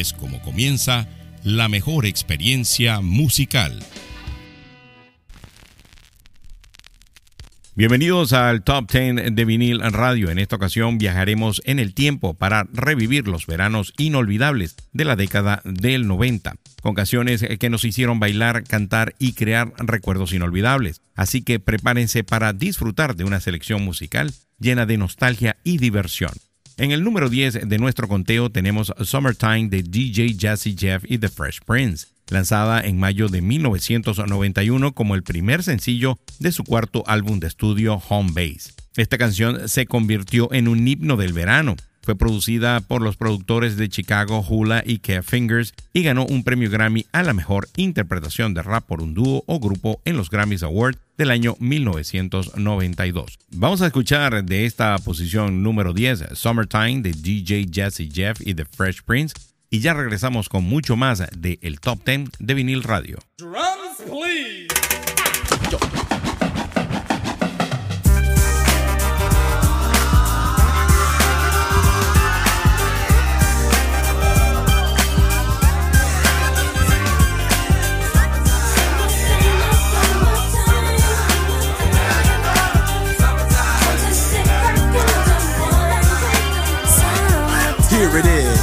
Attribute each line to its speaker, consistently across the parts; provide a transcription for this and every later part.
Speaker 1: es como comienza la mejor experiencia musical. Bienvenidos al Top 10 de vinil radio. En esta ocasión viajaremos en el tiempo para revivir los veranos inolvidables de la década del 90, con canciones que nos hicieron bailar, cantar y crear recuerdos inolvidables. Así que prepárense para disfrutar de una selección musical llena de nostalgia y diversión. En el número 10 de nuestro conteo tenemos Summertime de DJ Jazzy Jeff y The Fresh Prince lanzada en mayo de 1991 como el primer sencillo de su cuarto álbum de estudio Home Base. Esta canción se convirtió en un himno del verano. Fue producida por los productores de Chicago, Hula y Kev Fingers y ganó un premio Grammy a la mejor interpretación de rap por un dúo o grupo en los Grammys Awards del año 1992. Vamos a escuchar de esta posición número 10, Summertime de DJ Jesse Jeff y The Fresh Prince, y ya regresamos con mucho más de el Top 10 de Vinil Radio. Drums, please.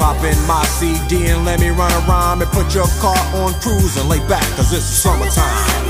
Speaker 2: Pop in my CD and let me run a rhyme and put your car on cruise and lay back, cause it's summertime.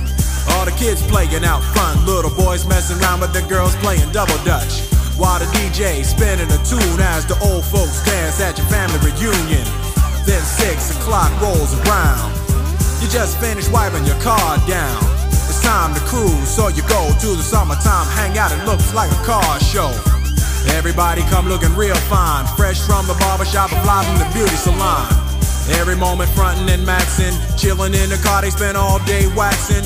Speaker 2: All the kids playing out front, little boys messing around with the girls playing double dutch. While the DJ spinning a tune as the old folks dance at your family reunion. Then six o'clock rolls around. You just finished wiping your car down. It's time to cruise, so you go to the summertime hangout. It looks like a car show. Everybody come looking real fine, fresh from the barbershop and fly from the beauty salon. Every moment frontin' and maxin', chillin' in the car, they spend all day waxin'.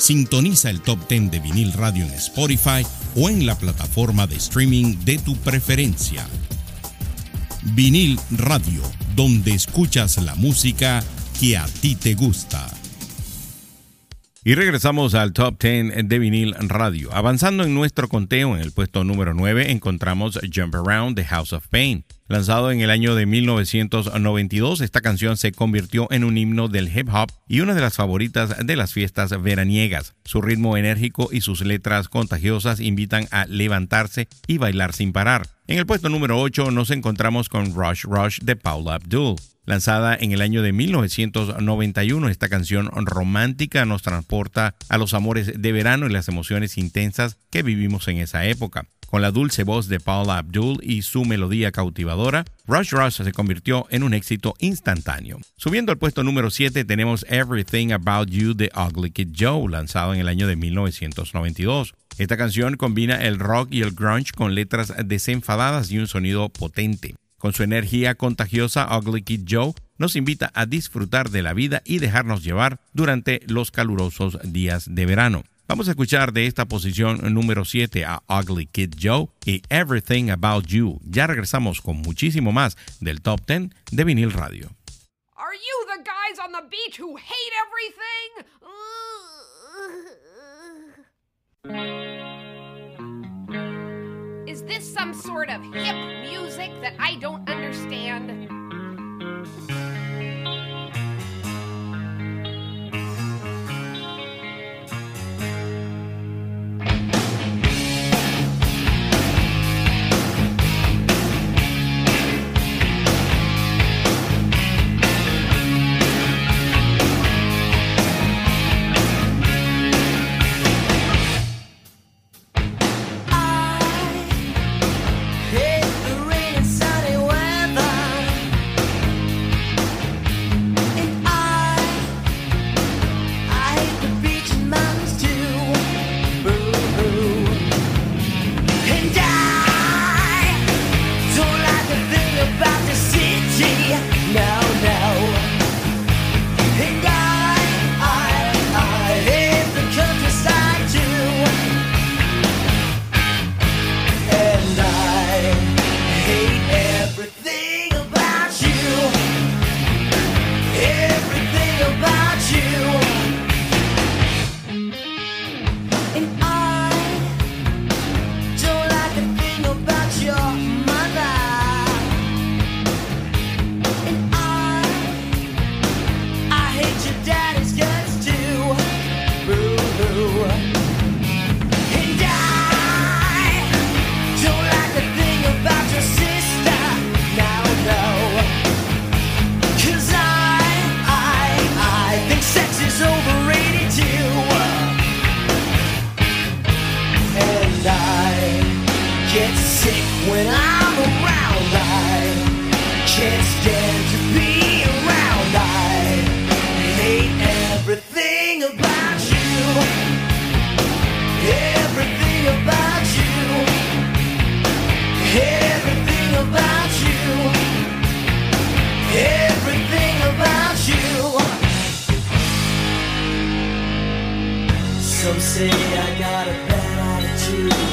Speaker 1: Sintoniza el top 10 de vinil radio en Spotify o en la plataforma de streaming de tu preferencia. Vinil Radio, donde escuchas la música que a ti te gusta. Y regresamos al Top 10 de vinil radio. Avanzando en nuestro conteo, en el puesto número 9 encontramos Jump Around the House of Pain. Lanzado en el año de 1992, esta canción se convirtió en un himno del hip hop y una de las favoritas de las fiestas veraniegas. Su ritmo enérgico y sus letras contagiosas invitan a levantarse y bailar sin parar. En el puesto número 8 nos encontramos con Rush Rush de Paula Abdul. Lanzada en el año de 1991, esta canción romántica nos transporta a los amores de verano y las emociones intensas que vivimos en esa época. Con la dulce voz de Paula Abdul y su melodía cautivadora, Rush Rush se convirtió en un éxito instantáneo. Subiendo al puesto número 7 tenemos Everything About You de Ugly Kid Joe, lanzado en el año de 1992. Esta canción combina el rock y el grunge con letras desenfadadas y un sonido potente. Con su energía contagiosa, Ugly Kid Joe nos invita a disfrutar de la vida y dejarnos llevar durante los calurosos días de verano. Vamos a escuchar de esta posición número 7 a Ugly Kid Joe y Everything About You. Ya regresamos con muchísimo más del Top 10 de Vinil Radio.
Speaker 3: Some sort of hip music that I don't understand?
Speaker 4: When I'm around. I can't stand to be around. I hate everything about you. Everything about you. Everything about you. Everything about you. Some say I got a bad attitude.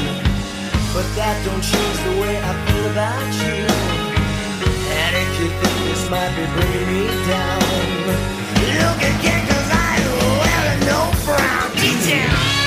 Speaker 4: But that don't change the way I feel about you. And if you think this might be bringing me down, look again, cause I wear no frown. Detail.
Speaker 1: ¿Te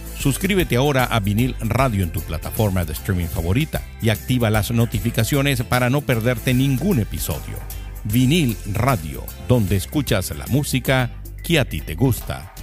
Speaker 1: Suscríbete ahora a Vinil Radio en tu plataforma de streaming favorita y activa las notificaciones para no perderte ningún episodio. Vinil Radio, donde escuchas la música que a ti te gusta.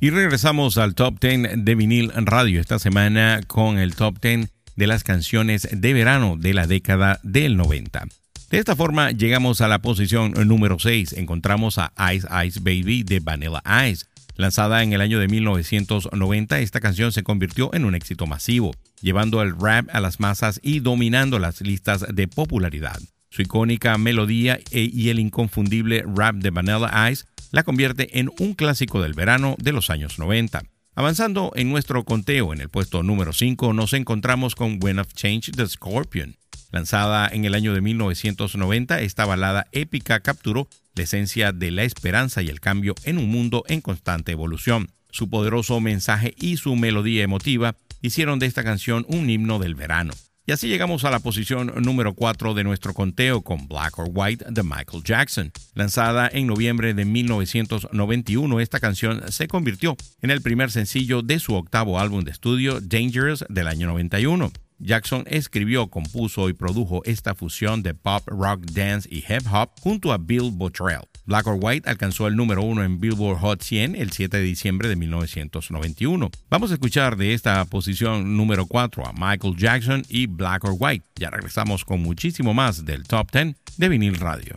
Speaker 1: Y regresamos al Top 10 de Vinil Radio esta semana con el Top 10 de las canciones de verano de la década del 90. De esta forma llegamos a la posición número 6. Encontramos a Ice Ice Baby de Vanilla Ice Lanzada en el año de 1990, esta canción se convirtió en un éxito masivo, llevando el rap a las masas y dominando las listas de popularidad. Su icónica melodía e, y el inconfundible rap de Vanilla Ice la convierte en un clásico del verano de los años 90. Avanzando en nuestro conteo en el puesto número 5 nos encontramos con When of Change the Scorpion. Lanzada en el año de 1990, esta balada épica capturó la esencia de la esperanza y el cambio en un mundo en constante evolución. Su poderoso mensaje y su melodía emotiva hicieron de esta canción un himno del verano. Y así llegamos a la posición número 4 de nuestro conteo con Black or White de Michael Jackson. Lanzada en noviembre de 1991, esta canción se convirtió en el primer sencillo de su octavo álbum de estudio, Dangerous, del año 91. Jackson escribió, compuso y produjo esta fusión de pop, rock, dance y hip hop junto a Bill Bottrell. Black or White alcanzó el número uno en Billboard Hot 100 el 7 de diciembre de 1991. Vamos a escuchar de esta posición número 4 a Michael Jackson y Black or White. Ya regresamos con muchísimo más del Top 10 de Vinil Radio.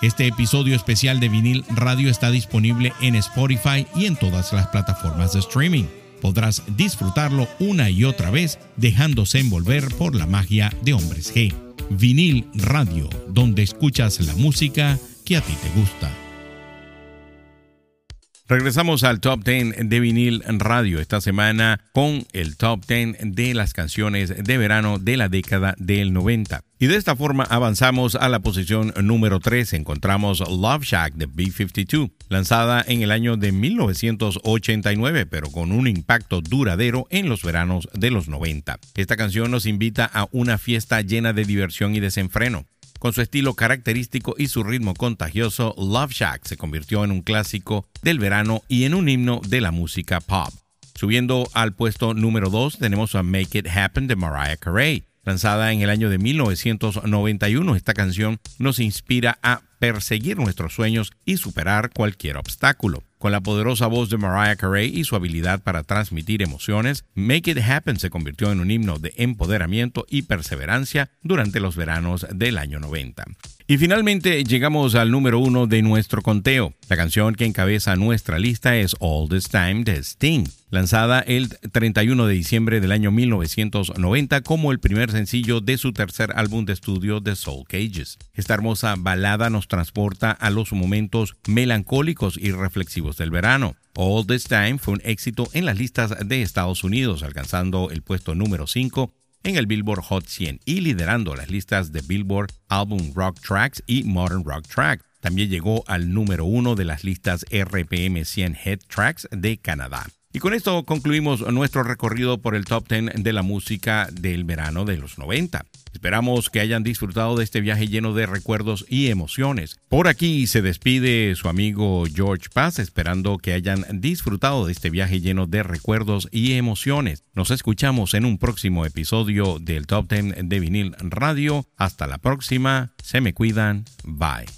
Speaker 1: Este episodio especial de vinil radio está disponible en Spotify y en todas las plataformas de streaming. Podrás disfrutarlo una y otra vez dejándose envolver por la magia de Hombres G. Vinil Radio, donde escuchas la música que a ti te gusta. Regresamos al Top 10 de vinil radio esta semana con el Top 10 de las canciones de verano de la década del 90. Y de esta forma avanzamos a la posición número 3. Encontramos Love Shack de B-52, lanzada en el año de 1989, pero con un impacto duradero en los veranos de los 90. Esta canción nos invita a una fiesta llena de diversión y desenfreno. Con su estilo característico y su ritmo contagioso, Love Shack se convirtió en un clásico del verano y en un himno de la música pop. Subiendo al puesto número 2 tenemos a Make It Happen de Mariah Carey. Lanzada en el año de 1991, esta canción nos inspira a perseguir nuestros sueños y superar cualquier obstáculo.
Speaker 5: Con la poderosa voz de Mariah Carey y su habilidad para transmitir emociones, Make It Happen se convirtió en un himno de empoderamiento y perseverancia durante los veranos del año 90. Y finalmente llegamos al número uno de nuestro conteo. La canción que encabeza nuestra lista es All This Time de Sting, lanzada el 31 de diciembre del año 1990 como el primer sencillo de su tercer álbum de estudio The Soul Cages. Esta hermosa balada nos transporta a los momentos melancólicos y reflexivos del verano. All This Time fue un éxito en las listas de Estados Unidos, alcanzando el puesto número 5 en el Billboard Hot 100 y liderando las listas de Billboard Album Rock Tracks y Modern Rock Track. También llegó al número uno de las listas RPM 100 Head Tracks de Canadá. Y con esto concluimos nuestro recorrido por el top 10 de la música del verano de los 90. Esperamos que hayan disfrutado de este viaje lleno de recuerdos y emociones. Por aquí se despide su amigo George Paz, esperando que hayan disfrutado de este viaje lleno de recuerdos y emociones. Nos escuchamos en un próximo episodio del Top 10 de Vinil Radio. Hasta la próxima. Se me cuidan. Bye.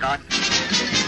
Speaker 6: Eso es, todo, amigos.